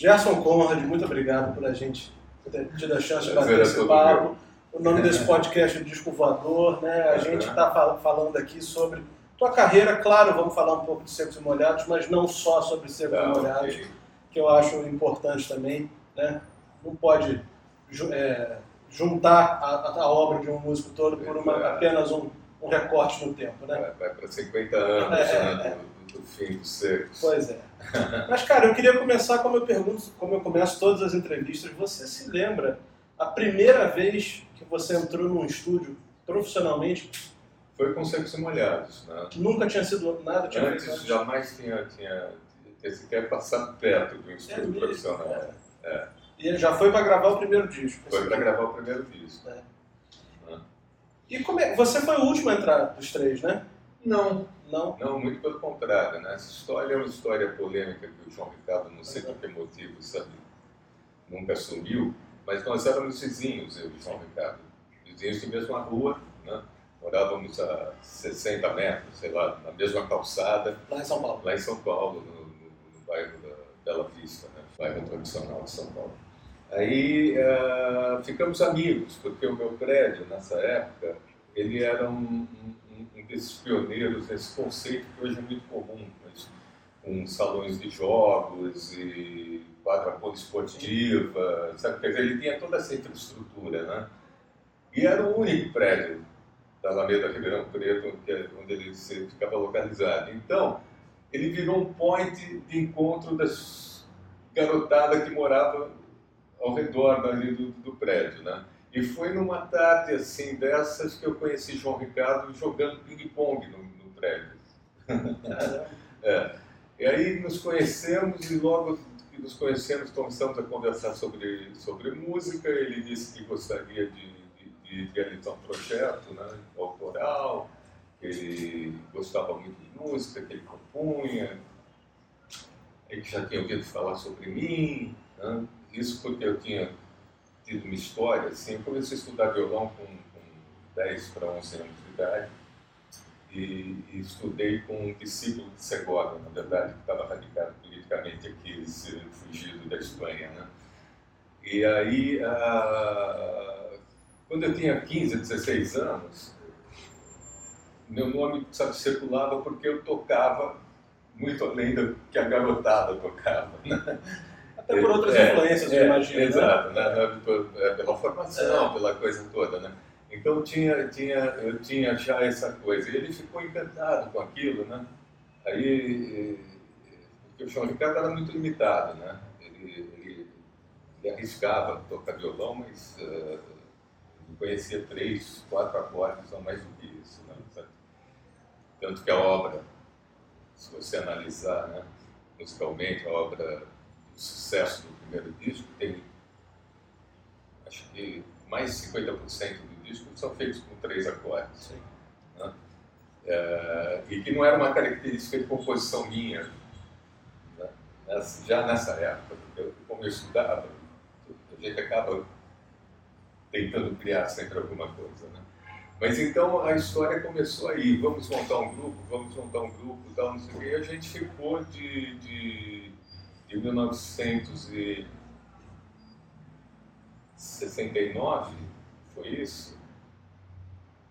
Gerson Conrad, muito obrigado por a gente ter tido a chance de bater é esse papo. O nome desse podcast é Disco Voador, né? A gente está falando aqui sobre tua carreira, claro, vamos falar um pouco de Secos e Molhados, mas não só sobre Secos Ah, e Molhados, ok. que eu acho importante também, né? Não pode é, juntar a, a obra de um músico todo por uma, É. apenas um, um recorte no tempo, né? Vai, vai para 50 anos É, né, do, do fim dos secos. Pois é. Mas, cara, eu queria começar como eu pergunto, como eu começo todas as entrevistas. Você se lembra a primeira vez que você entrou num estúdio profissionalmente? Foi com secos e molhados. Né? Nunca tinha sido nada, tinha Antes, feito jamais tinha, tinha, tinha sequer passado perto de um É estúdio mesmo, profissional. é. E já foi para gravar o primeiro disco. Foi para gravar o primeiro disco. E como é? Você foi o último a entrar dos três, né? Não, Não? não, muito pelo contrário. Né? Essa história é uma história polêmica que o João Ricardo, não sei por que motivo, sabe, nunca assumiu, mas nós éramos vizinhos, eu e o João Ricardo. Vizinhos de mesma rua, né? morávamos a 60 metros, sei lá, na mesma calçada, Lá em São Paulo. lá em São Paulo, no, no- no bairro da Bela Vista, né? bairro tradicional de São Paulo. Aí eh, ficamos amigos, porque o meu prédio, nessa época, ele era um, um- um desses pioneiros nesse conceito que hoje é muito comum, mas com salões de jogos e quadra poliesportiva, sabe? Quer dizer, ele tinha toda essa infraestrutura, né? E era o único prédio da Alameda Ribeirão Preto é onde ele ficava localizado. Então, ele virou um point de encontro das garotada que morava ao redor do, do prédio, né? E foi numa tarde assim dessas que eu conheci João Ricardo jogando ping-pong no, no prédio. É. E aí nos conhecemos e logo que nos conhecemos começamos a conversar sobre, sobre música. Ele disse que gostaria de, de, de realizar um projeto né, autoral, que ele gostava muito de música, que ele compunha, e que já tinha ouvido falar sobre mim. né. Isso porque eu tinha tido uma história, assim, eu comecei a estudar violão com, com 10 para 11 anos de idade e, e estudei com um discípulo de Segovia, na verdade, que estava radicado politicamente aqui, fugido da Espanha, né? E aí, ah, quando eu tinha 15, 16 anos, meu nome, sabe, circulava porque eu tocava muito além do que a garotada tocava, né? Até por outras É, influências, é, eu imagino. né? Exato, né? Né, por- é, pela formação, pela coisa toda, né? Então tinha, tinha, eu tinha já essa coisa. E ele ficou encantado com aquilo, né? Aí, porque o João Ricardo era muito limitado, né? Ele, ele, ele arriscava tocar violão, mas ele conhecia três, quatro acordes, não mais do que isso, né? Sabe? Tanto que a obra, se você analisar, né? musicalmente, a obra sucesso do primeiro disco tem, acho que mais de 50% do disco são feitos com três acordes. né? É, e que não era uma característica de composição minha, né? Nessa- já nessa época, porque eu, como eu estudava, a gente acaba tentando criar sempre alguma coisa. Né? Mas então a história começou aí, vamos montar um grupo, vamos montar um grupo, tal, não sei o quê, e a gente ficou de, de de 1969, foi isso?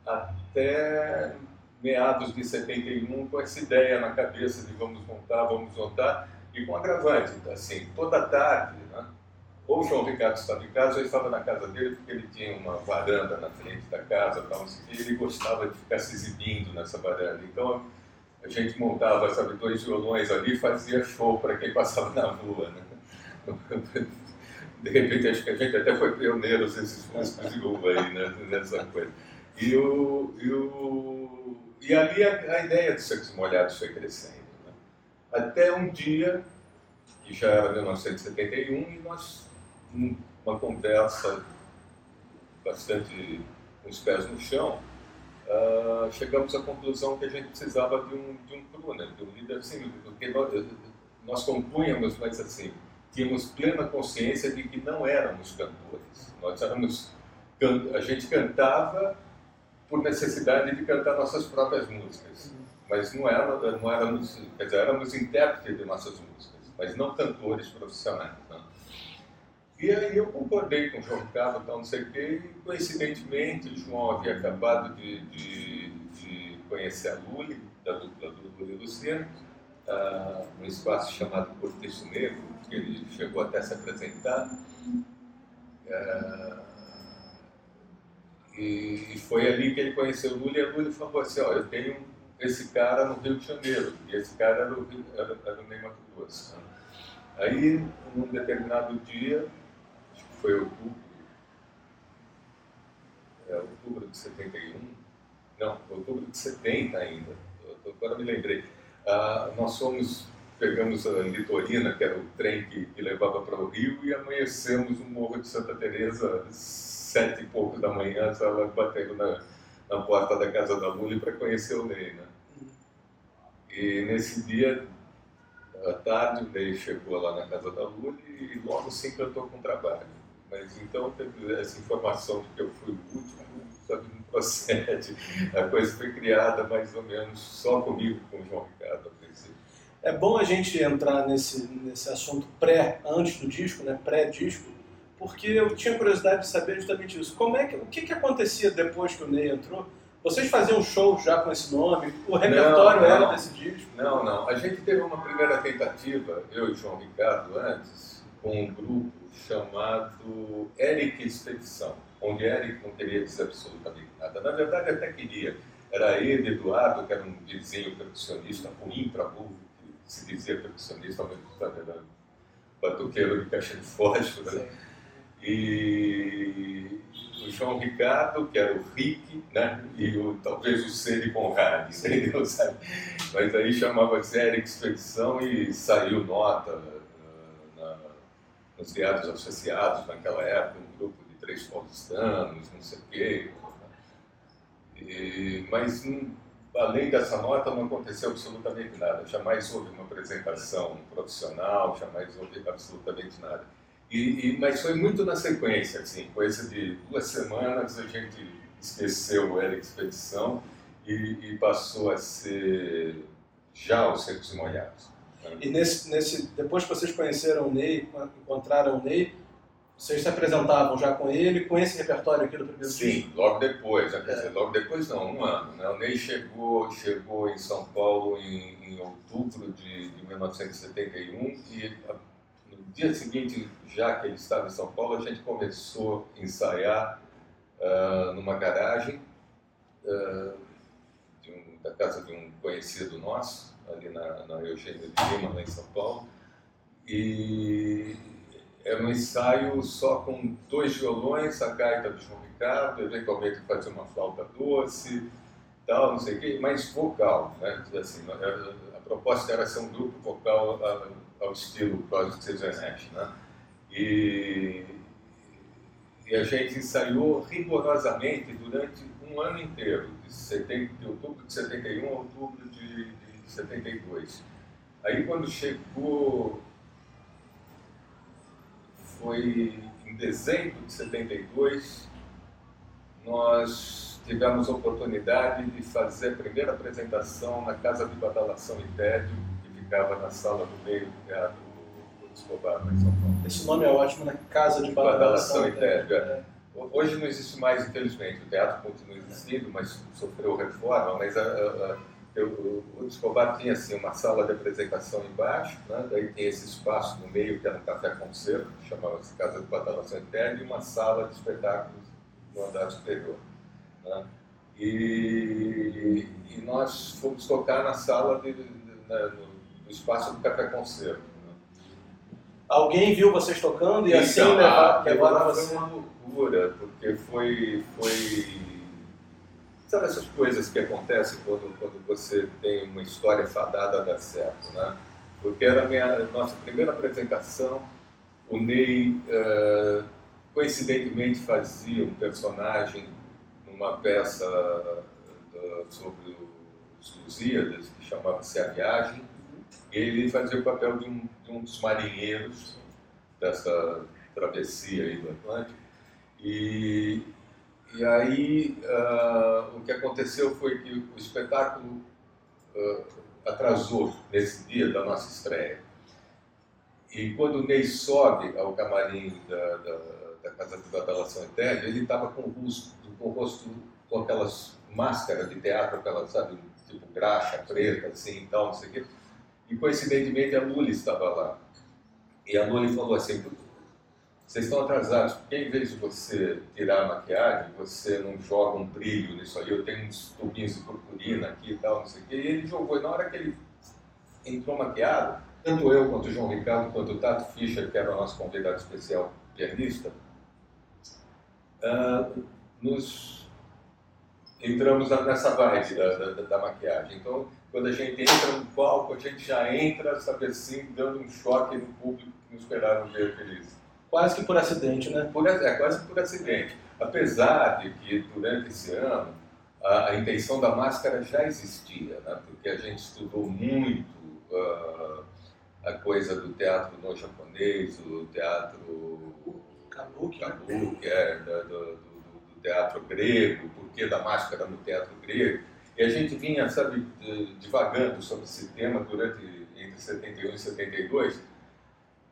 Até meados de 71, com essa ideia na cabeça de vamos montar, vamos montar, e com agravante, assim, toda tarde, né? ou o João Ricardo estava em casa, ou eu estava na casa dele, porque ele tinha uma varanda na frente da casa, tal, e ele gostava de ficar se exibindo nessa varanda. Então, a gente montava, sabe, dois violões ali e fazia show para quem passava na rua, né? De repente, acho que a gente até foi pioneiro, esses músicos de rua aí, né? Nessa coisa. E, o, e, o, e ali a, a ideia de Secos Molhados foi crescendo. Né? Até um dia, que já era 1971, e nós, numa conversa bastante com os pés no chão, uh, chegamos à conclusão que a gente precisava de um, de um crooner, de um líder assim, porque nós, nós compunhamos, mas assim, tínhamos plena consciência de que não éramos cantores. Nós éramos, a gente cantava por necessidade de cantar nossas próprias músicas, mas não, era, não éramos, quer dizer, éramos intérpretes de nossas músicas. mas não cantores profissionais. E aí eu concordei com o João Ricardo, tal, não sei o quê, e coincidentemente o João havia acabado de, de, de conhecer a Lully, da dupla do Lully Luciano, uh, num espaço chamado Cortiço Negro, que ele chegou até se apresentar. Uh, e, foi ali que ele conheceu o Lula e a Lula falou assim, ó, eu tenho esse cara no Rio de Janeiro, e esse cara era o, era, era o Mato Grosso. Aí, num determinado dia, foi outubro, é, outubro de 71, não, outubro de 70 ainda, agora me lembrei, ah, nós fomos, pegamos a Litorina, que era o trem que, que levava para o Rio, e amanhecemos no Morro de Santa Teresa sete e pouco da manhã, estava batendo na, na porta da casa da Lully para conhecer o Ney, né? E nesse dia, à tarde, o Ney chegou lá na casa da Lully e logo se encantou com o trabalho. Mas então teve essa informação de que eu fui o último, sabe, não procede. A coisa foi criada mais ou menos só comigo, com o João Ricardo, a princípio. É bom a gente entrar nesse, nesse assunto pré, antes do disco, né, pré-disco, porque eu tinha curiosidade de saber justamente isso. Como é que, o que, que acontecia depois que o Ney entrou? Vocês faziam shows já com esse nome? O repertório não, não, era desse disco? Não, não. A gente teve uma primeira tentativa, eu e João Ricardo antes, com um grupo chamado Eric Expedição, onde Eric não queria dizer absolutamente nada. Na verdade, até queria. Era ele, Eduardo, que era um vizinho percussionista, ruim para burro, que se dizia percussionista, tempo era batuqueiro de caixa de fósforo. Né? e o João Ricardo, que era o Rick, né? e o, talvez o Ceri Conrad, entendeu? Sabe? Mas aí chamava-se Eric Expedição e saiu nota nos diários associados naquela época, um grupo de três paulistanos, não sei o quê. E, mas além dessa nota não aconteceu absolutamente nada, jamais houve uma apresentação profissional, jamais houve absolutamente nada. E, e, mas foi muito na sequência, assim, coisa de duas semanas a gente esqueceu o Era Expedição e, e, passou a ser já os Secos e Molhados. E nesse, nesse, depois que vocês conheceram o Ney, encontraram o Ney, vocês se apresentavam já com ele, com esse repertório aqui do primeiro Sim, disco? logo depois, quer dizer, logo depois não, um ano. Né? O Ney chegou, chegou em São Paulo em, em outubro de, de 1971 e dia seguinte, já que ele estava em São Paulo, a gente começou a ensaiar uh, numa garagem uh, um, da casa de um conhecido nosso, ali na, na Eugênio de Lima, lá em São Paulo. E era um ensaio só com dois violões, a gaita do João Ricardo, eventualmente fazer uma flauta doce, tal, não sei o quê, mas vocal, né? Assim, a proposta era ser um grupo vocal ao estilo Cosmic Season né? E, e a gente ensaiou rigorosamente durante um ano inteiro, de, 70, de outubro de 71 a outubro de, de 72. Aí quando chegou, foi em dezembro de 72, nós tivemos a oportunidade de fazer a primeira apresentação na Casa de Badalação e Tédio, ficava na sala do meio do teatro Escobar, em São Paulo. Esse nome é ótimo, né? Casa de Badalação e Tédio. É. Hoje não existe mais, infelizmente. O teatro continua existindo, mas sofreu reforma. Mas a, a, eu, o Escobar tinha assim, uma sala de apresentação embaixo, né? daí tem esse espaço no meio que era um café-concerto, que chamava-se Casa de Badalação e Tédio, e uma sala de espetáculos no andar superior. Né? E, e, nós fomos tocar na sala de, de, de, no, espaço do Café Concerto. Né? Alguém viu vocês tocando e assim então, assim levar, levaram você? Foi uma loucura, porque foi, foi... Sabe essas coisas que acontecem quando, quando você tem uma história fadada a dar certo, né? Porque era a minha, nossa primeira apresentação, o Ney, uh, coincidentemente, fazia um personagem numa peça uh, sobre os Lusíadas, que chamava-se A Viagem, ele fazia o papel de um, de um dos marinheiros dessa travessia aí do Atlântico. E, e aí uh, o que aconteceu foi que o espetáculo uh, atrasou nesse dia da nossa estreia. E quando o Ney sobe ao camarim da, da, da Casa de Badalação Eterna, ele estava com, com o rosto com aquelas máscaras de teatro, aquelas, sabe, tipo graxa preta, assim e tal, não sei o quê. E coincidentemente a Luli estava lá. E a Luli falou assim: vocês estão atrasados, porque em vez de você tirar a maquiagem, você não joga um brilho nisso aí, eu tenho uns tubinhos de purpurina aqui e tal, não sei o quê. E ele jogou, e na hora que ele entrou maquiado, tanto eu quanto o João Ricardo, quanto o Tato Fischer, que era o nosso convidado especial pianista, uh, nos entramos nessa vibe da, da, da, maquiagem. Então, quando a gente entra no palco, a gente já entra, sabe assim, dando um choque no público que não esperaram ver aqueles. Quase que por acidente, né? Por, é, quase por acidente. Apesar de que, durante esse ano, a, a intenção da máscara já existia, né? porque a gente estudou muito uh, a coisa do teatro no japonês, o teatro kabuki, kabuki é, do, do, do, teatro grego, por que da máscara no teatro grego. E a gente vinha, sabe, divagando sobre esse tema durante entre 71 e 72,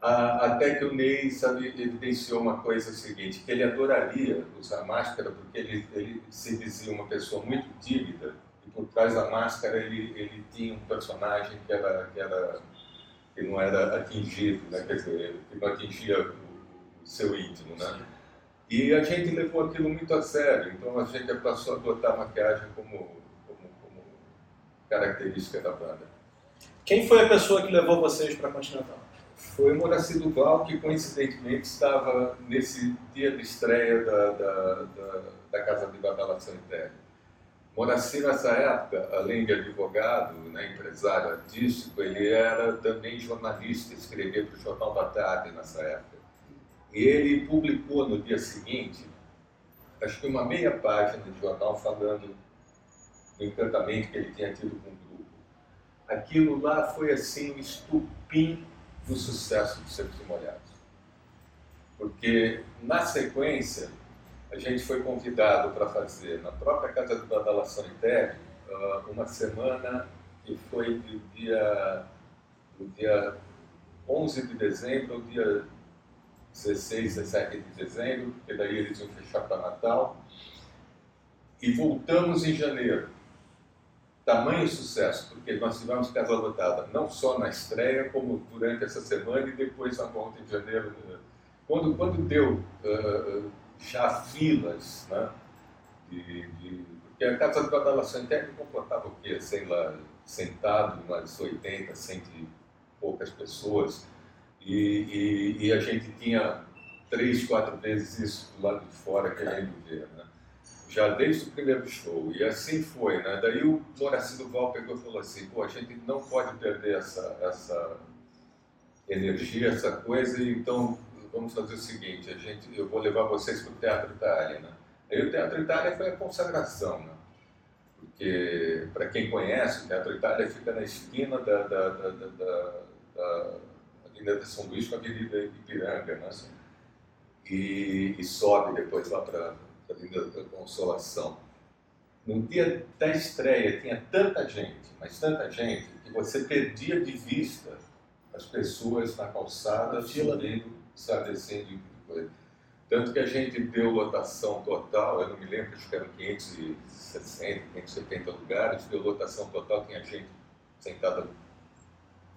até que o Ney, sabe, evidenciou uma coisa seguinte, que ele adoraria usar máscara porque ele, ele se dizia uma pessoa muito tímida e por trás da máscara ele, ele tinha um personagem que era, que era que não era atingido, né? quer dizer, que não atingia o, o seu íntimo, né? E a gente levou aquilo muito a sério, então a gente passou a adotar a maquiagem como, como, como característica da banda. Quem foi a pessoa que levou vocês para a Continental? Foi Moraci Duval, que coincidentemente estava nesse dia de estreia da, da, da, da Casa de Badalação Interna. Moraci, nessa época, além de advogado, né, empresário artístico, ele era também jornalista, escrevia para o Jornal da Tarde nessa época. E ele publicou no dia seguinte, acho que uma meia página de jornal falando do encantamento que ele tinha tido com o grupo. Aquilo lá foi assim um estupim do sucesso dos Secos e Molhados. Porque, na sequência, a gente foi convidado para fazer na própria Casa de Badalação Interna ah, uma semana que foi do dia, do dia 11 de dezembro ao dia 16, 17 de dezembro, porque daí eles iam fechar para Natal. E voltamos em janeiro. Tamanho sucesso, porque nós tivemos casa lotada, não só na estreia, como durante essa semana e depois na volta em janeiro. Quando, quando deu uh, já filas, né? De, de, porque a Casa de Badalação Interna comportava o quê? Sei lá, sentado, umas 80, 100 e poucas pessoas, e, e, e, a gente tinha três, quatro vezes isso do lado de fora querendo ver, né? Já desde o primeiro show, e assim foi, né? Daí o Moraci Duval pegou e falou assim, pô, a gente não pode perder essa, essa energia, essa coisa, então vamos fazer o seguinte, a gente, eu vou levar vocês para o Teatro Itália. Né? Aí o Teatro Itália foi a consagração, né? porque, para quem conhece, o Teatro Itália fica na esquina da, da, da, da, da Avenida São Luís com a Avenida Ipiranga, né? e, e sobe depois lá para Avenida da Consolação. No dia da estreia tinha tanta gente, mas tanta gente, que você perdia de vista as pessoas na calçada subindo sabe assim, de coisa. Tanto que a gente deu lotação total, eu não me lembro, acho que eram 560, 570 lugares, deu lotação total, tinha gente sentada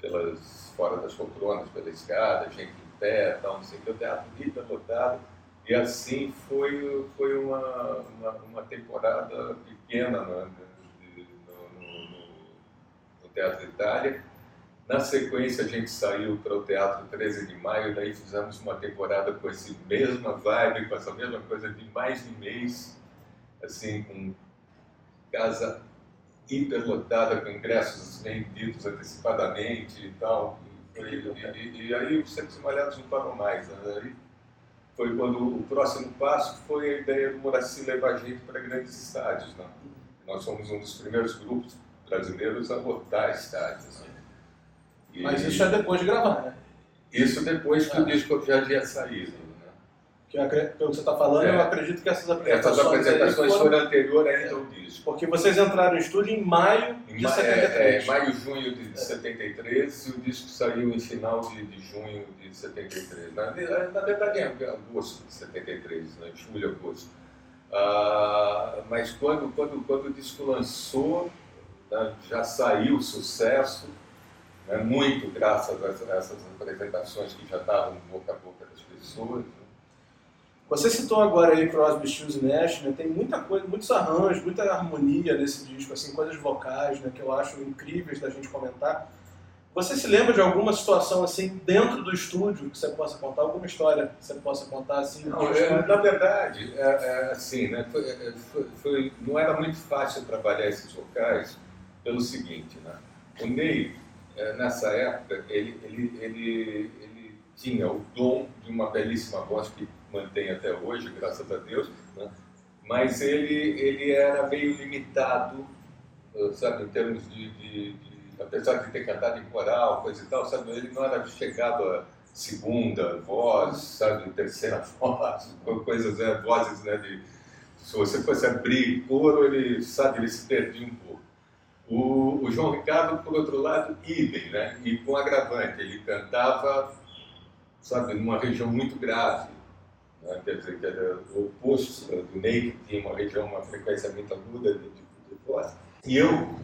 pelas, fora das poltronas, pela escada, gente em pé, tal, não sei o que, o teatro hiper lotado. E assim foi, foi uma, uma, uma temporada pequena no, no, no, no Teatro Itália, na sequência, a gente saiu para o Teatro 13 de Maio, daí fizemos uma temporada com essa mesma vibe, com essa mesma coisa de mais de mês, assim, com casa hiperlotada, com ingressos vendidos antecipadamente e tal. E, e, e aí os Secos Malhados não param mais. Né? Foi quando o próximo passo foi a ideia do Moraci levar a gente para grandes estádios. Né? Nós somos um dos primeiros grupos brasileiros a lotar estádios. Né? Mas isso é depois de gravar, né? Isso depois que o disco já tinha saído. Né? Que pelo que você está falando, é. eu acredito que essas apresentações. Essas apresentações foram, foram anteriores ainda ao disco. Porque vocês entraram em estúdio em maio de ma 73. É, é, maio, junho de, de 73 e o disco saiu em final de, de junho de 73. Na, na verdade, em agosto de 73, né? julho, agosto. Ah, mas quando, quando, quando o disco lançou, né, já saiu sucesso, né, muito graças a essas apresentações que já estavam boca a boca das pessoas. Você citou agora aí Crosby, Stills Nash, né? Tem muita coisa, muitos arranjos, muita harmonia nesse disco, assim, coisas vocais, né? Que eu acho incríveis da gente comentar. Você se lembra de alguma situação assim dentro do estúdio que você possa contar? Alguma história que você possa contar assim? Não, é, na verdade, é, é, assim, né? Foi, é, foi, foi, não era muito fácil trabalhar esses vocais pelo seguinte, né? O Ney, é, nessa época, ele, ele, ele, ele tinha o dom de uma belíssima voz que mantém até hoje, graças a Deus, né? mas ele, ele era meio limitado, eh, sabe, em termos de, de, de, apesar de ter cantado em coral, coisa e tal, sabe, ele não era chegado a segunda voz, sabe, terceira voz, coisas, né, vozes, né, de, se você fosse abrir coro, ele, sabe, ele se perdia um pouco. O, o João Ricardo, por outro lado, idem, né, e com agravante, ele cantava, sabe, numa região muito grave, né? quer dizer, que era o oposto do Ney, que tinha uma região, uma frequência muito aguda de, de, voz. E eu,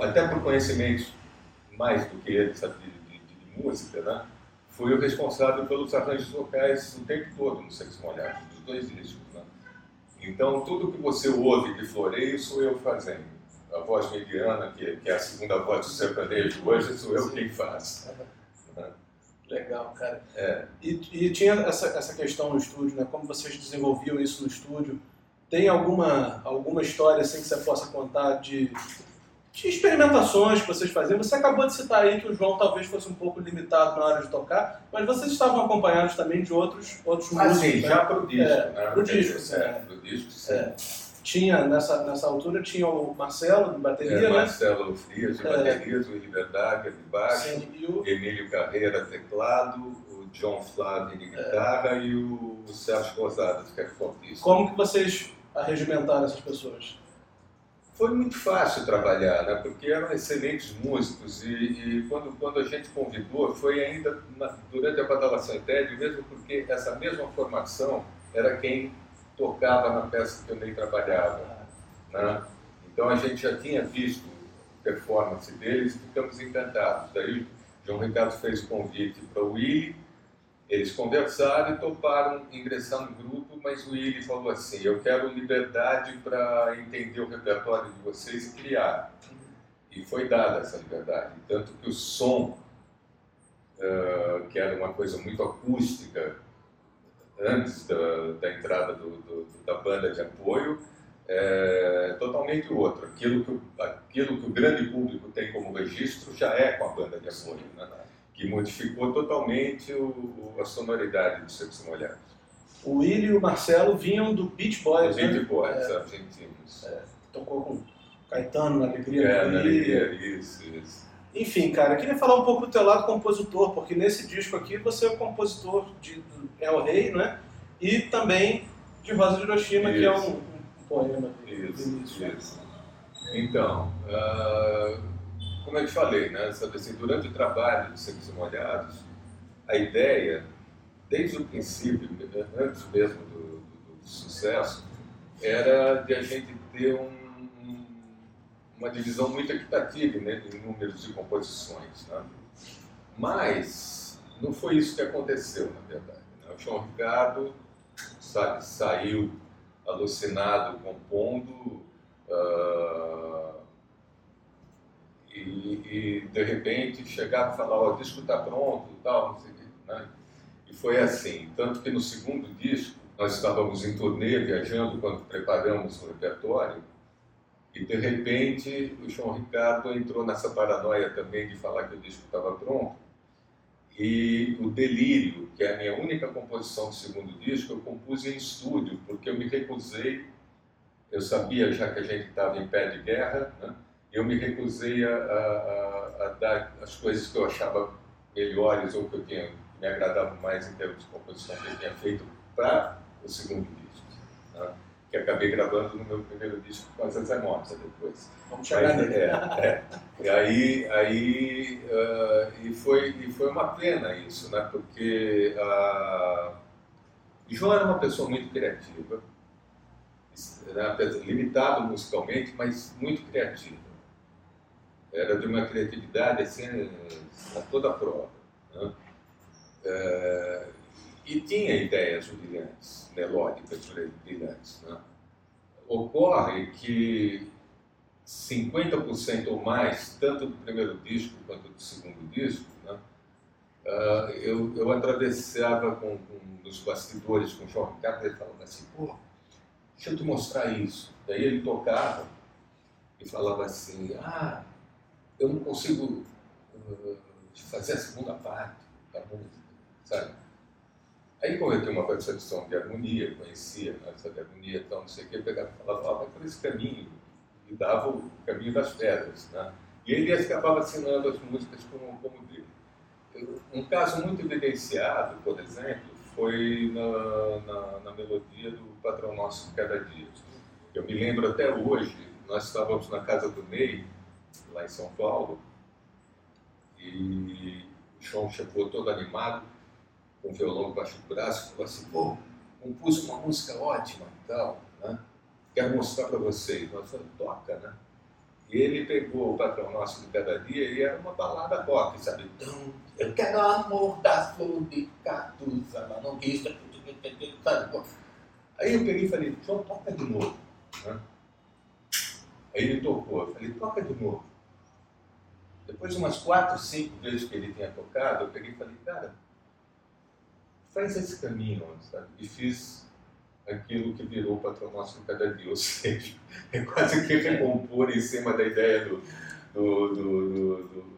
até por conhecimentos mais do que ele, sabe, de, de, de, música, né? fui o responsável pelos arranjos vocais o tempo todo no Sexo Molhado, dos dois discos. Né? Então, tudo que você ouve de floreio sou eu fazendo. A voz mediana, que, que é a segunda voz do sertanejo hoje, sou eu quem faz. Legal, cara. É. E, e tinha essa, essa questão no estúdio, né? Como vocês desenvolviam isso no estúdio? Tem alguma, alguma história assim que você possa contar de, de experimentações que vocês faziam? Você acabou de citar aí que o João talvez fosse um pouco limitado na hora de tocar, mas vocês estavam acompanhados também de outros, outros ah, músicos. Sim, né? já pro disco, é, né? Pro disco, sim. É, pro disco, sim. É tinha, nessa, nessa altura, tinha o Marcelo de bateria, é, né? Marcelo Frias de é. baterias, o Willi Verdaga de baixo, Sim, o... Emílio Carreira teclado, o John Flávio de guitarra é. e o Sérgio Rosadas, que é fortíssimo. Como que vocês arregimentaram essas pessoas? Foi muito fácil trabalhar, né? porque eram excelentes músicos e, e quando, quando a gente convidou, foi ainda na, durante a badalação TED, mesmo porque essa mesma formação era quem tocava na peça que eu nem trabalhava. Né? Então a gente já tinha visto performance deles e ficamos encantados. Daí o João Ricardo fez convite para o Willy, eles conversaram e toparam ingressar no grupo, mas o Willy falou assim: Eu quero liberdade para entender o repertório de vocês e criar. E foi dada essa liberdade. Tanto que o som, uh, que era uma coisa muito acústica, antes da, da entrada do, do, da banda de apoio é totalmente outro. Aquilo que, o, aquilo que o grande público tem como registro já é com a banda de apoio, né? que modificou totalmente o, a sonoridade do Sexo Molhado. O Willi e o Marcelo vinham do Beach Boys, do né? Beach Boys, é, argentinos. É, tocou com Caetano na Alegria. É, na Alegria, isso, isso. Enfim, cara, eu queria falar um pouco do teu lado compositor, porque nesse disco aqui você é o compositor de El Rei, né? E também de Rosa de Hiroshima, isso. que é um, um poema isso, isso. Então, uh, como eu te falei, né? Sabe assim, durante o trabalho de Secos e Molhados, a ideia, desde o princípio, antes mesmo do, do, do sucesso, era de a gente ter um uma divisão muito equitativa né, em números de composições. Né? Mas não foi isso que aconteceu, na verdade. Né? O João Ricardo sabe, saiu alucinado, compondo, uh, e, e, de repente chegava e falava: o disco está pronto, tal, não sei o quê. Né? E foi assim. Tanto que no segundo disco, nós estávamos em turnê, viajando, quando preparamos o repertório e de repente o João Ricardo entrou nessa paranoia também de falar que o disco estava pronto. E o Delírio, que é a minha única composição do segundo disco, eu compus em estúdio, porque eu me recusei, eu sabia já que a gente estava em pé de guerra, né? eu me recusei a, a, a, dar as coisas que eu achava melhores ou que eu tinha, me agradavam mais em termos de composição que eu tinha feito para o segundo disco, né? Que acabei gravando no meu primeiro disco com a Zezé Mota depois. Vamos chegar Mas, é, é. E aí, aí uh, e, foi, e foi uma pena isso, né? porque uh, João era uma pessoa muito criativa, né? limitado musicalmente, mas muito criativa. Era de uma criatividade assim, a toda prova. Né? Uh, e tinha ideias brilhantes, melódicas brilhantes. Né? Ocorre que 50% ou mais, tanto do primeiro disco quanto do segundo disco, né? Uh, eu, eu atravessava com, com os bastidores com o João Ricardo e ele falava assim, pô, deixa eu te mostrar isso. Daí ele tocava e falava assim, ah, eu não consigo uh, fazer a segunda parte da música, sabe? Aí, como eu tinha uma percepção de harmonia, conhecia né, essa de harmonia, então, não sei o que, pegava e falava, ah, vai por esse caminho, e dava o caminho das pedras. Né? E ele acabava assinando as músicas como, como dele. Um caso muito evidenciado, por exemplo, foi na, na, na melodia do Patrão Nosso Cada Dia. Eu me lembro até hoje, nós estávamos na casa do Ney, lá em São Paulo, e o João chegou todo animado, com o violão baixo do braço, falou assim, pô, compus uma música ótima e tal, né? quero mostrar para vocês. Nós falamos, toca, né? E ele pegou o patrão nosso de cada dia e era uma balada rock, sabe? Então, eu quero amor da flor de cactus, ela não quis? Aí eu peguei e falei, João, toca de novo. Né? Aí ele tocou, eu falei, toca de novo. Depois de umas quatro, cinco vezes que ele tinha tocado, eu peguei e falei, cara, faz esse caminho, sabe? E fiz aquilo que virou o patronato de cada dia, ou seja, é quase que recompor em cima da ideia do, do, do, do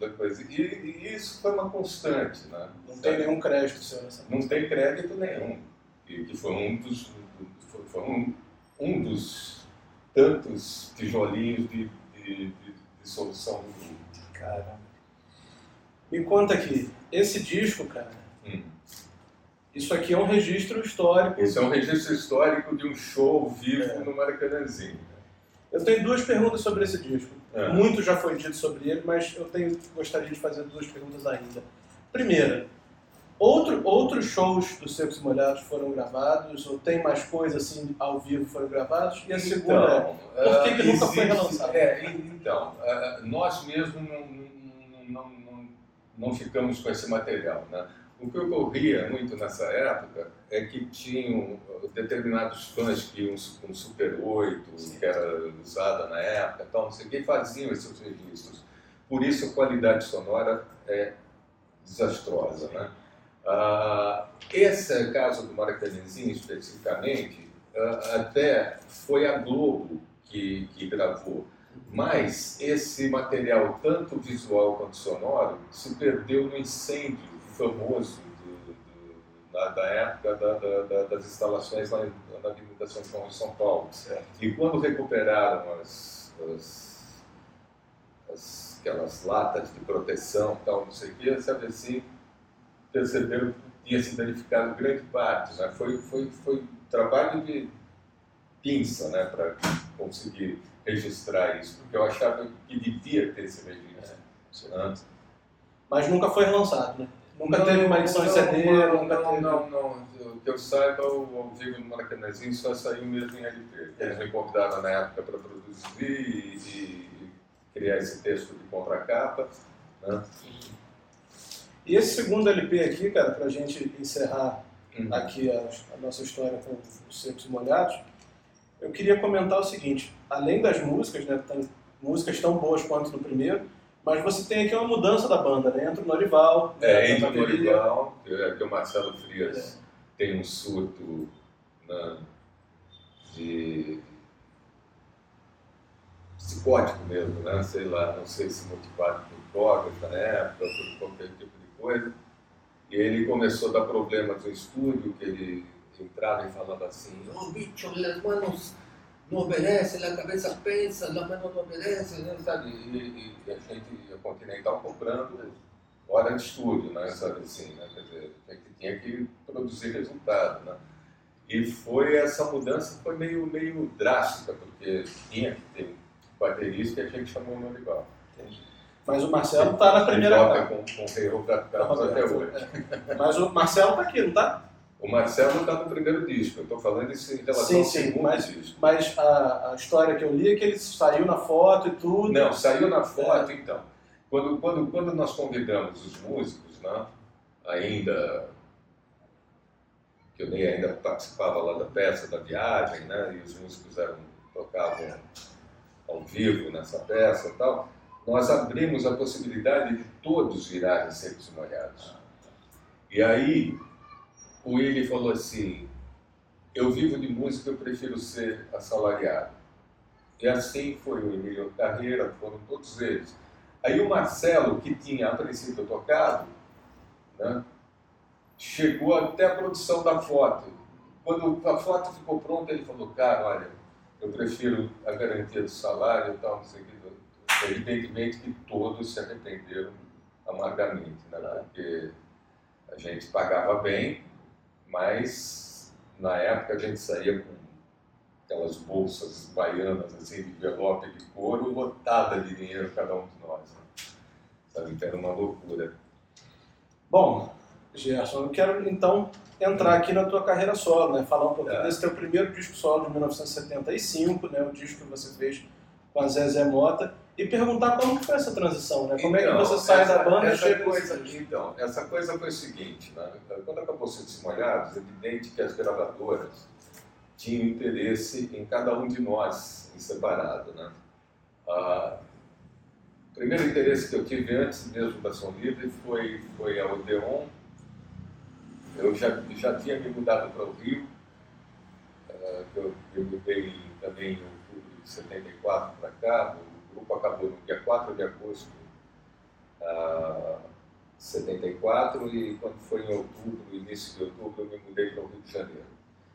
da coisa. E, e, isso foi uma constante. Né? Não tem nenhum crédito, senhor. Não tem crédito nenhum. E que foi um dos, foi, um, um dos tantos tijolinhos de, de, de, de solução do mundo. Caramba. Me conta aqui, esse disco, cara, isso aqui é um registro histórico. Isso é um registro histórico de um show vivo é. no Maracanãzinho. Eu tenho duas perguntas sobre esse disco. É. Muito já foi dito sobre ele, mas eu tenho, gostaria de fazer duas perguntas ainda. Primeira, outro, outros shows dos Secos Molhados foram gravados? Ou tem mais coisas assim ao vivo foram gravados? E a segunda então, é, por que, que uh, nunca foi relançado? É, então, uh, nós mesmos não, não, não, não ficamos com esse material. Né? O que ocorria muito nessa época é que tinham determinados fãs que iam com Super 8, que era usada na época, tal, não sei o que, faziam esses registros. Por isso a qualidade sonora é desastrosa. Né? Ah, esse caso do Maracanãzinho, especificamente, ah, até foi a Globo que, que gravou. Mas esse material, tanto visual quanto sonoro, se perdeu no incêndio famoso da, da, época da, da, das instalações lá na Avenida São João, em São Paulo. Certo. E quando recuperaram as, as, as, aquelas latas de proteção, tal, não sei o que, sabe assim, perceberam que tinha se danificado grande parte. Né? Foi, foi, foi trabalho de pinça né, para conseguir registrar isso, porque eu achava que devia ter esse registro. É. Né? Mas nunca foi relançado, né? Nunca não, teve uma edição em CD? Não, nunca não, teve... não, não. Que eu saiba, o ao vivo no Maracanãzinho só saiu mesmo em LP. Eles me convidaram na época para produzir e, e, criar esse texto de contracapa. Né? E esse segundo LP aqui, cara, para a gente encerrar uhum. aqui a, a, nossa história com os secos molhados, eu queria comentar o seguinte: além das músicas, né, tem músicas tão boas quanto no primeiro, mas você tem aqui uma mudança da banda, né? Entra o Norival. É, entra o Norival, que o Marcelo Frias é. tem um surto né, de psicótico mesmo, né? Sei lá, não sei se motivado por drogas na época, por qualquer tipo de coisa. E ele começou a dar problemas no estúdio, que ele entrava e falava assim, oh bicho, manos não obedece, a cabeça pensa, a mão não obedece, né, sabe? E, e, a gente, a Continental comprando hora de estúdio, né, sabe assim, né? Quer dizer, a gente tinha que produzir resultado. Né? E foi essa mudança foi meio, meio drástica, porque tinha que ter um baterista e a gente chamou o Norival. Mas o Marcelo está na primeira etapa. com, com o Rei Carlos até hoje. É. Mas o Marcelo está aqui, não está? O Marcelo está no primeiro disco, eu estou falando isso em relação sim, ao segundo mas, disco. Mas a, a, história que eu li é que ele saiu na foto e tudo. Não, saiu na foto, é. então. Quando, quando, quando nós convidamos os músicos, né, ainda que eu nem ainda participava lá da peça, da viagem, né, e os músicos eram, tocavam ao vivo nessa peça e tal, nós abrimos a possibilidade de todos virarem secos e molhados. E aí, o Willi falou assim: Eu vivo de música, eu prefiro ser assalariado. E assim foi o Emílio Carreira, foram todos eles. Aí o Marcelo, que tinha a princípio tocado, né, chegou até a produção da foto. Quando a foto ficou pronta, ele falou: Cara, olha, eu prefiro a garantia do salário e tal, não sei o que. Evidentemente que todos se arrependeram amargamente, né, porque a gente pagava bem, mas na época a gente saía com aquelas bolsas baianas assim de envelope de couro lotada de dinheiro cada um de nós. Né? Sabe? Então era uma loucura. Bom, Gerson, eu quero então entrar aqui na tua carreira solo, né? Falar um pouquinho é. desse teu primeiro disco solo de 1975, né? O disco que você fez com a Zezé Mota e perguntar como foi essa transição, né? Como então, é que então, você sai essa, da banda essa e chega coisa aqui, Então, essa coisa foi o seguinte, né? quando acabou Secos Molhados, é evidente que as gravadoras tinham interesse em cada um de nós em separado, né? Ah, o primeiro interesse que eu tive antes mesmo da Som Livre foi, foi a Odeon. Eu já, já tinha me mudado para o Rio, uh, eu, eu mudei também 74 para cá, o grupo acabou no dia 4 de agosto de uh, 74 e quando foi em outubro, início de outubro, eu me mudei para o Rio de Janeiro.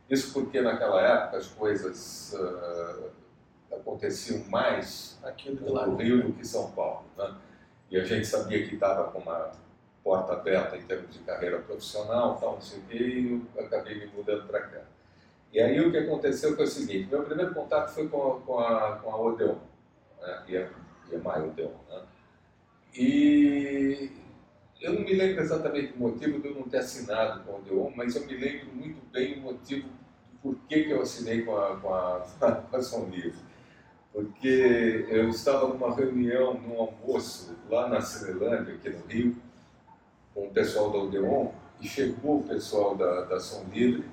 Isso porque naquela época as coisas uh, aconteciam mais aqui no Rio do que São Paulo. Né? E a gente sabia que estava com uma porta aberta em termos de carreira profissional, tal, não sei o quê, e eu acabei me mudando para cá. E aí o que aconteceu foi o seguinte, meu primeiro contato foi com, com a, com a Odeon, né? EMI Odeon. Né? E eu não me lembro exatamente do motivo de eu não ter assinado com a Odeon, mas eu me lembro muito bem o motivo do porquê que eu assinei com a, com a, com a Som Livre. Porque eu estava numa reunião, num almoço, lá na Cinelândia, aqui no Rio, com o pessoal da Odeon, e chegou o pessoal da, da Som Livre,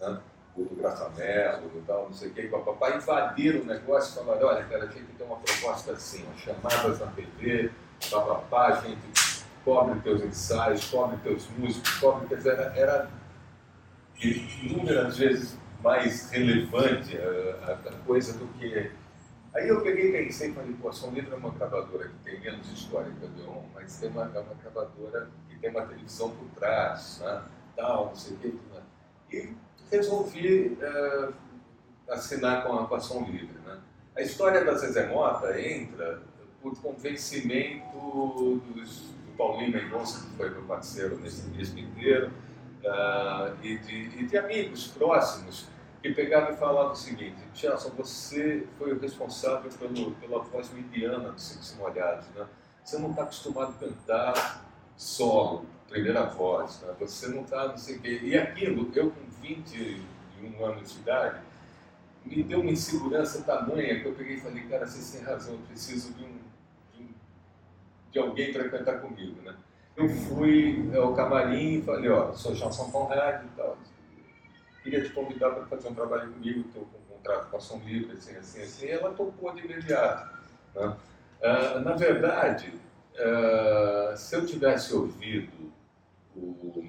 né? O do Grafamelo e tal, não sei o que, papai, invadiram o negócio e falaram, olha, cara, a gente tem uma proposta assim, chamadas na TV, papapá, a gente cobre teus ensaios, cobre teus músicos, cobre, quer dizer, era, era inúmeras vezes mais relevante a, a, coisa do que... Aí eu peguei e pensei falei, pô, a Som Livre é uma gravadora que tem menos história que a Deon, mas tem uma, é uma gravadora que tem uma televisão por trás, né? tal, não sei o que, e resolvi uh, assinar com a, com a Livre. Né? A história da Zezé Mota entra por convencimento dos, do Paulinho Mendonça, que foi meu parceiro nesse disco inteiro, uh, e, de, e de amigos próximos que pegavam e falavam o seguinte, Gelson, você foi o responsável pelo, pela voz mediana dos Secos Molhados, né? Você não está acostumado a cantar solo, primeira voz, né? você não está, não sei o quê. E aquilo, eu com 21 anos de idade, me deu uma insegurança tamanha que eu peguei e falei, cara, vocês têm razão, eu preciso de, um, de, um, de alguém para cantar comigo, né? Eu fui ao camarim e falei, ó, sou Johnson Conrad e tal, queria te convidar para fazer um trabalho comigo, estou com um contrato com a Som Livre, assim, assim, assim, e ela topou de imediato, né? Uh, na verdade, uh, se eu tivesse ouvido o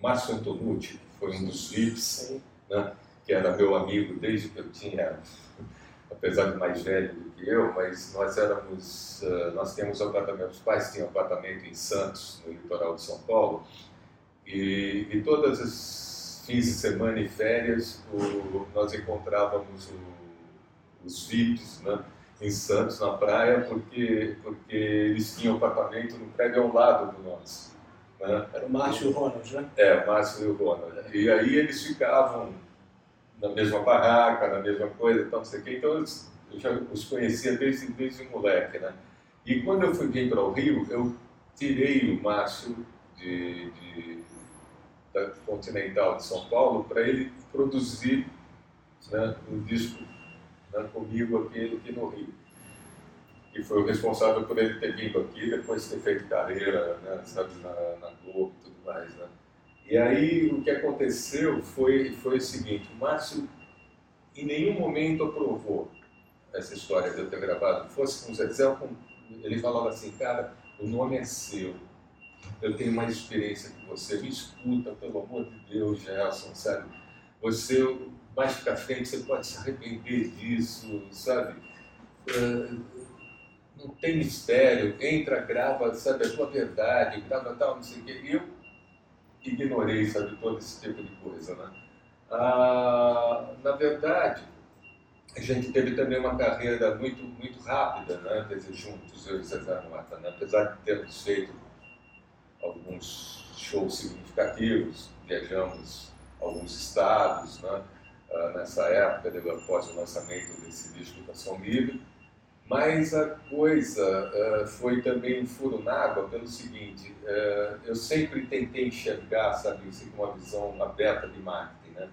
Márcio Antonucci, foi um dos VIPs, né, que era meu amigo desde que eu tinha, apesar de mais velho do que eu, mas nós éramos, uh, nós tínhamos apartamento, os pais tinham apartamento em Santos, no litoral de São Paulo, e, e todas as fins de semana e férias o, nós encontrávamos o, os VIPs, né, em Santos, na praia, porque, porque eles tinham apartamento no prédio ao lado do nosso. Né? Era o Márcio e o Ronald, né? É, o Márcio e o Ronald. E aí eles ficavam na mesma barraca, na mesma coisa, então não sei o quê. Então eu já os conhecia desde, desde moleque, né? E quando eu fui vir para o Rio, eu tirei o Márcio de, de da Continental de São Paulo para ele produzir né, um disco né, comigo aqui, aqui no Rio. E foi o responsável por ele ter vindo aqui, depois ter feito carreira né, sabe, na, na Globo e tudo mais. Né? E aí o que aconteceu foi, foi o seguinte, o Márcio em nenhum momento aprovou essa história de eu ter gravado. Fosse com o Zezé, ele falava assim, cara, o nome é seu, eu tenho mais experiência que você, me escuta, pelo amor de Deus, Gerson, sabe? Você, mais pra frente, você pode se arrepender disso, sabe? Uh, não tem mistério, entra, grava, sabe, a tua verdade, grava tal, não sei o quê. Eu ignorei, sabe, todo esse tipo de coisa, né? Ah, na verdade, a gente teve também uma carreira muito, muito rápida, né, dizer, juntos, eu e César Mota, né? apesar de termos feito alguns shows significativos, viajamos alguns estados, né, nessa época, após o lançamento desse disco da São Livre, mas a coisa uh, foi também um furo na água pelo seguinte, uh, eu sempre tentei enxergar, sabe, assim, com uma visão aberta de marketing, né?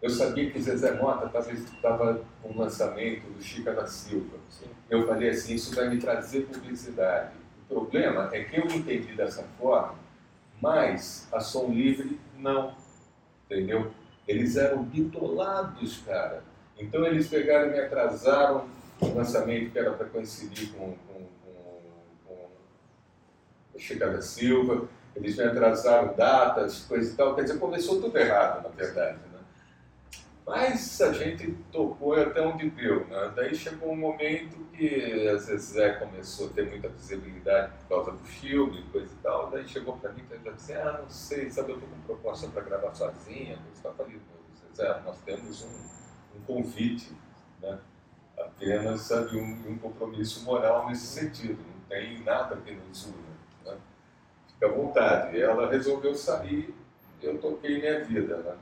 Eu sabia que Zezé Mota estava com o lançamento do Chica da Silva. Sim. Eu falei assim, isso vai me trazer publicidade. O problema é que eu entendi dessa forma, mas a Som Livre não, entendeu? Eles eram bitolados, cara. Então eles pegaram e me atrasaram o lançamento que era para coincidir com, com, com, com Chica da Silva. Eles me atrasaram datas, coisas e tal. Quer dizer, começou tudo errado, na verdade. Né? Mas a gente tocou até onde deu. Né? Daí chegou um momento que a Zezé começou a ter muita visibilidade por causa do filme, coisa e tal. Daí chegou para mim e já disse, ah, não sei, sabe, eu estou com proposta para gravar sozinha. Eu falei, Zezé, nós temos um, um convite, né? apenas sabe, um, um, compromisso moral nesse sentido. Não tem nada que nos une. Né? Fica à vontade. Ela resolveu sair e eu toquei minha vida. Né?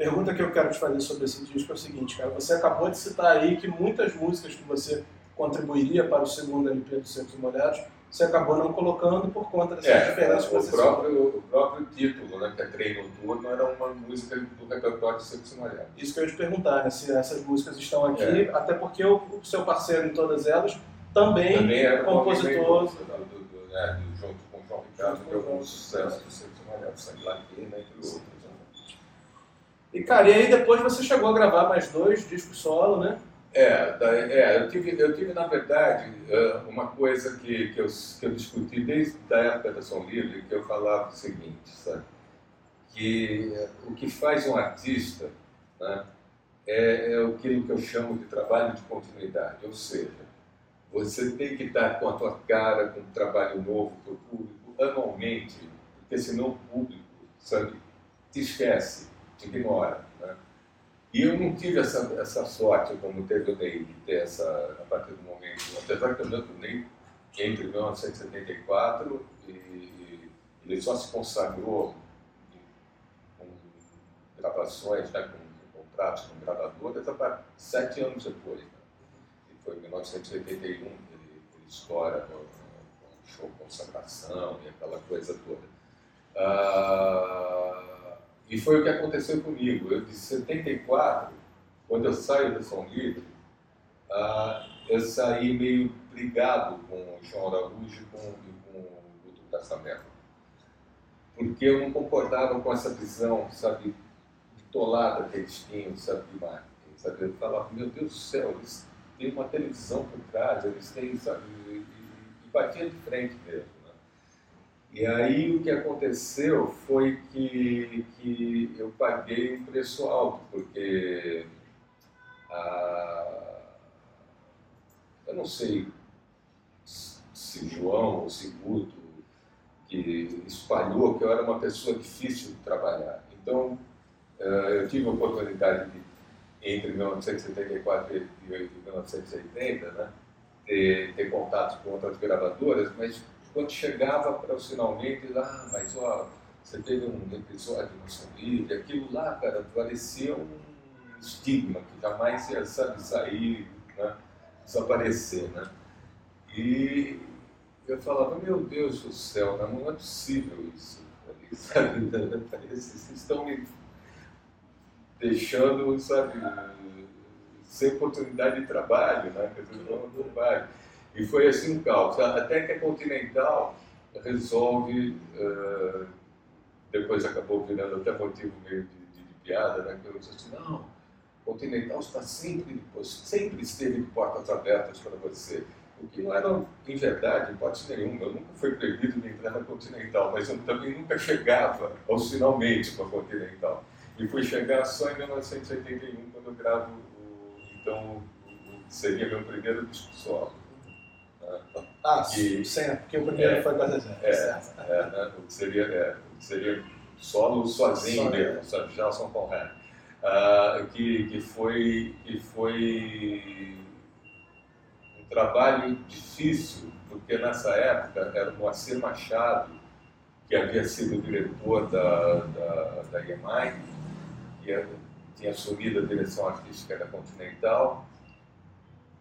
Pergunta que eu quero te fazer sobre esse disco é o seguinte, cara. Você acabou de citar aí que muitas músicas que você contribuiria para o segundo LP dos Secos Molhados, você acabou não colocando por conta dessas é, diferenças que você o próprio, o próprio título, né, que é Treino Noturno, era uma música do repertório de Secos Molhados. Isso que eu ia te perguntar, né, se essas músicas estão aqui, é. até porque o, o, seu parceiro em todas elas também, também era compositor. Do, do, do, né, junto com o João Ricardo, que é alguns sucessos do Secos Molhados, Sangue Latina, entre outros. E, cara, e aí depois você chegou a gravar mais dois discos solo, né? É, é eu, tive, eu tive, na verdade, é, uma coisa que, que, eu, que eu discuti desde a época da Som Livre, que eu falava o seguinte, sabe? Que o que faz um artista né, é, é aquilo que eu chamo de trabalho de continuidade, ou seja, você tem que estar com a tua cara, com um trabalho novo para o público anualmente, porque senão o público, sabe, te esquece ignora. Né? E eu não tive essa, essa sorte como teve o Ney, de ter essa, a partir do momento, apesar que eu Ney entre 1974 e, ele só se consagrou com gravações, né, com, contratos com gravadoras, a sete anos depois. Né? E foi em 1981 ele, ele estoura com, o show Consagração e aquela coisa toda. Ah, e foi o que aconteceu comigo. Eu, de 74, quando eu saio do São Livre, ah, eu saí meio brigado com o João Araújo e com, com o Guto Casamento. Porque eu não concordava com essa visão, sabe, bitolada que eles tinham, sabe, de marketing. Sabe? Eu falava, meu Deus do céu, eles têm uma televisão por trás, eles têm, sabe, e, e, e batia de frente mesmo. E aí o que aconteceu foi que, que eu paguei um preço alto, porque a, eu não sei se João ou se Guto que espalhou que eu era uma pessoa difícil de trabalhar. Então eh, eu tive a oportunidade de, entre 1974 e 1980, né, ter, ter contato com outras gravadoras, mas quando chegava para o finalmente, ah, mas ó, você teve um episódio no seu livro, aquilo lá, cara, parecia um estigma que jamais ia sabe, sair, né, desaparecer, né? E eu falava, meu Deus do céu, não é possível isso. Vocês estão me deixando, sabe, sem oportunidade de trabalho, né? Quer dizer, não trabalho. E foi assim um caos. Até que a Continental resolve, uh, depois acabou virando até motivo meio de, de, de piada, né? Que eu disse assim, não, Continental está sempre, sempre esteve de portas abertas para você. O que não era, em verdade, hipótese nenhuma. Eu nunca fui proibido de entrar na Continental, mas eu também nunca chegava aos finalmente com a Continental. E fui chegar só em 1981, quando eu gravo, o, então, o, seria meu primeiro disco solo. Ah, sim, porque o primeiro é, foi com a Zezé. É, é, né? o que seria, é, o que seria solo sozinho Só, mesmo, sabe? Já São Conrad. Uh, que, que, foi, que foi um trabalho difícil, porque nessa época era o Moacir Machado, que havia sido diretor da, da, da que tinha assumido a direção artística da Continental,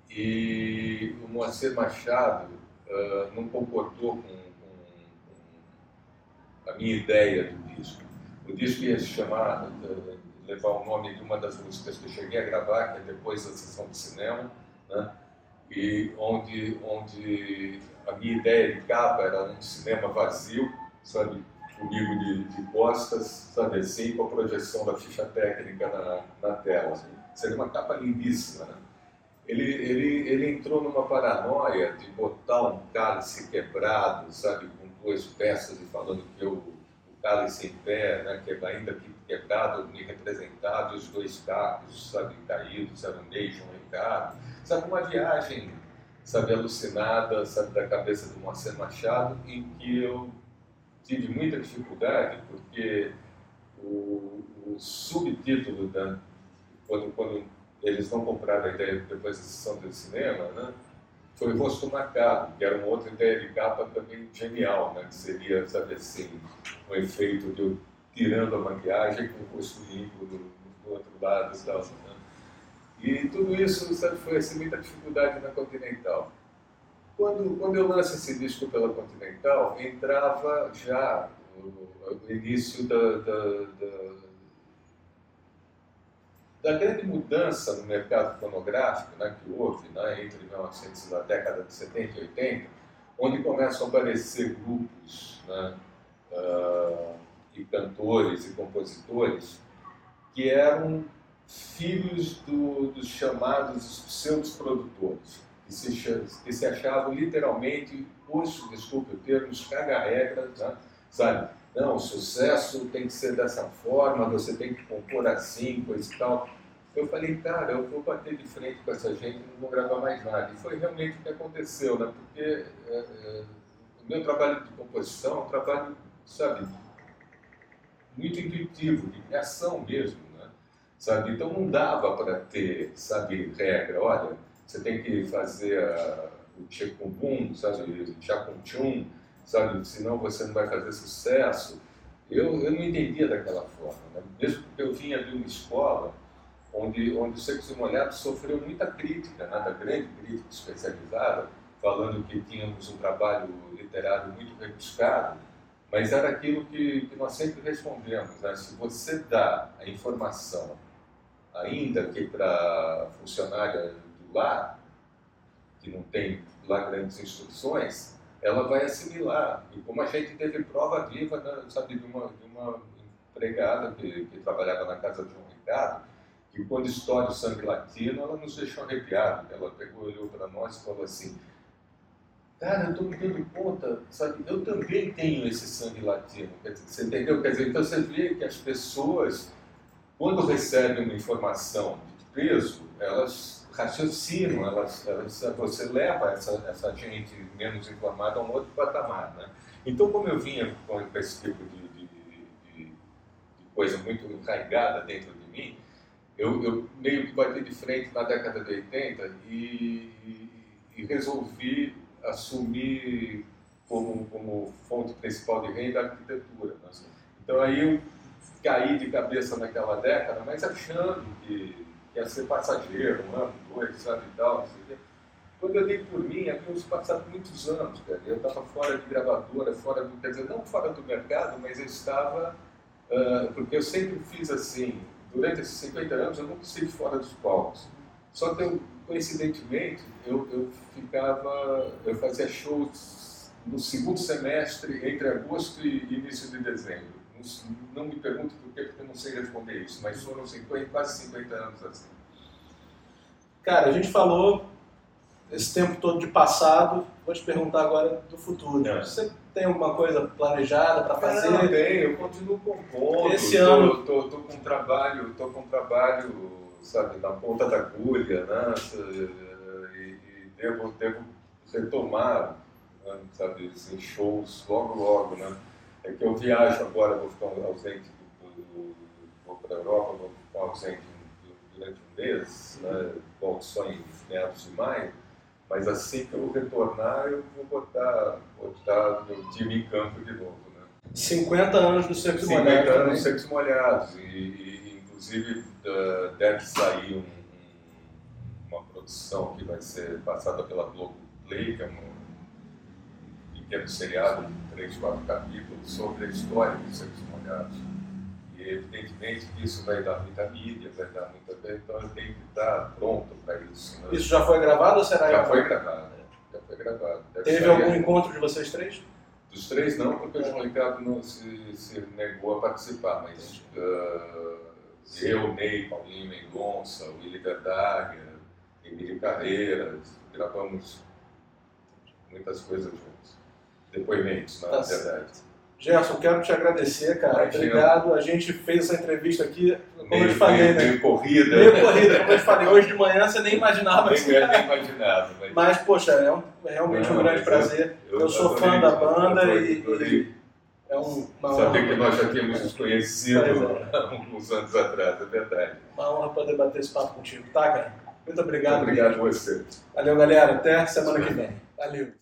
e o Moacir Machado uh, não concordou com, com, com, a minha ideia do disco. O disco ia se chamar, uh, levar o nome de uma das músicas que eu cheguei a gravar, que é depois da sessão de cinema, né? e onde, onde a minha ideia de capa era um cinema vazio, sabe, comigo de, de costas, sabe assim, com a projeção da ficha técnica na, na tela. Assim. Seria uma capa lindíssima, né? Ele, ele, ele entrou numa paranoia de botar um cálice quebrado, sabe, com duas peças e falando que eu, o cálice em pé, né, que ainda quebrado, me representado, os dois carros, sabe, caídos, era um um Ricardo. Sabe, uma viagem, sabe, alucinada, sabe, da cabeça do Marcelo Machado, em que eu tive muita dificuldade, porque o, o subtítulo, da, quando, quando eles não compraram a ideia depois da sessão do cinema, né, foi Rosto Macabro, que era uma outra ideia de capa também genial, né, que seria, sabe assim, um efeito de eu tirando a maquiagem com o rosto limpo do, do outro lado e tal. Né? E tudo isso, sabe, foi assim, muita dificuldade na Continental. Quando, quando eu lanço esse disco pela Continental, entrava já o, o início da, da, da, da, grande mudança no mercado fonográfico né, que houve né, entre 1900 a década de 70 e 80, onde começam a aparecer grupos né, uh, e cantores e compositores que eram filhos do, dos chamados pseudos produtores que se, que se achavam literalmente, os, desculpe o termo, os caga-regras, né? sabe? Não, o sucesso tem que ser dessa forma, você tem que compor assim, coisa e tal. Eu falei, cara, eu vou bater de frente com essa gente, não vou gravar mais nada. E foi realmente o que aconteceu, né? Porque é, é, o meu trabalho de composição é um trabalho, sabe, muito intuitivo, de criação mesmo, né? Sabe? Então não dava para ter, sabe, regra, olha, você tem que fazer a, o Tchekumbum, sabe, o Tchakunchum, sabe, senão você não vai fazer sucesso. Eu, eu não entendia daquela forma, né? mesmo porque eu vinha de uma escola onde, onde o Secos e Molhados sofreu muita crítica, nada grande crítica especializada, falando que tínhamos um trabalho literário muito rebuscado, mas era aquilo que, que nós sempre respondemos, né? se você dá a informação, ainda que para funcionária lá, que não tem lá grandes instruções, ela vai assimilar. E como a gente teve prova viva, né, sabe, de uma, de uma empregada que, que trabalhava na casa de João Ricardo, que quando estoura o sangue latino, ela nos deixou arrepiado. Ela pegou, olhou para nós e falou assim, cara, eu estou me dando conta, sabe, eu também tenho esse sangue latino. Você entendeu? Quer dizer, então você vê que as pessoas, quando recebem uma informação de peso, elas raciocinam, elas, elas, você leva essa, essa gente menos informada a um outro patamar. Né? Então, como eu vinha com esse tipo de, de, de, de coisa muito enraigada dentro de mim, eu, eu, meio que bati de frente na década de 80 e, e, e resolvi assumir como, como fonte principal de renda a arquitetura. Né? Então aí eu caí de cabeça naquela década, mas achando que, que ia ser passageiro, um ano, dois, sabe e tal, não sei. Quando eu dei por mim, havíamos passado muitos anos, cara. Eu estava fora de gravadora, fora do, quer dizer, não fora do mercado, mas eu estava, uh, porque eu sempre fiz assim, durante esses 50 anos eu nunca estive fora dos palcos. Só que eu, coincidentemente, eu, eu ficava, eu fazia shows no segundo semestre, entre agosto e início de dezembro. Não, me pergunte por quê, porque eu não sei responder isso, mas foram 50, quase 50 anos assim. Cara, a gente falou esse tempo todo de passado, vou te perguntar agora do futuro. É. Você tem alguma coisa planejada para fazer? Não, tenho, eu continuo compondo. Esse tô, ano. Tô, tô, com um trabalho, tô com um trabalho, sabe, na ponta da agulha, né? E, e devo, devo retomar, sabe, assim, shows logo, logo, né? É que eu viajo agora, vou ficar ausente, do, do, do, vou para a Europa, vou ficar ausente durante um mês, né? volto só em meados de maio mas assim que eu retornar, eu vou botar, botar meu time em campo de novo. Né? 50 anos do Secos Molhados. 50 anos do Secos Molhados. E, e inclusive, uh, deve sair um, um, uma produção que vai ser passada pela Globo Play, que é um pequeno seriado 3, 4 capítulos sobre a história dos Secos Molhados. E evidentemente que isso vai dar muita mídia, vai dar muita. Então eu tenho que estar pronto para isso. Né? Isso já foi gravado ou será Já foi gravado. Já foi gravado. Deve Teve algum encontro de vocês três? Dos três não, porque o João Ricardo não se, se negou a participar, mas uh, eu, Ney, Paulinho Mendonça, Willi Verdager, Emílio Carreiras, gravamos muitas coisas juntos. Depoimentos, na tá verdade. Certo. Gerson, quero te agradecer, cara. Imagina. Obrigado. A gente fez essa entrevista aqui, como meio, eu te falei, meio, né? Meio corrida. Meio corrida, como eu te falei. Hoje de manhã você nem imaginava. Nem, nem imaginava. Mas... mas, poxa, é, um, é realmente Não, um grande prazer. Eu, eu sou fã da banda e, e, é um, uma Saber que nós já tínhamos nos conhecido é. alguns anos atrás, é verdade. Uma honra poder bater esse papo contigo, tá, cara? Muito obrigado. Muito obrigado a você. Valeu, galera. Até semana que vem. Valeu.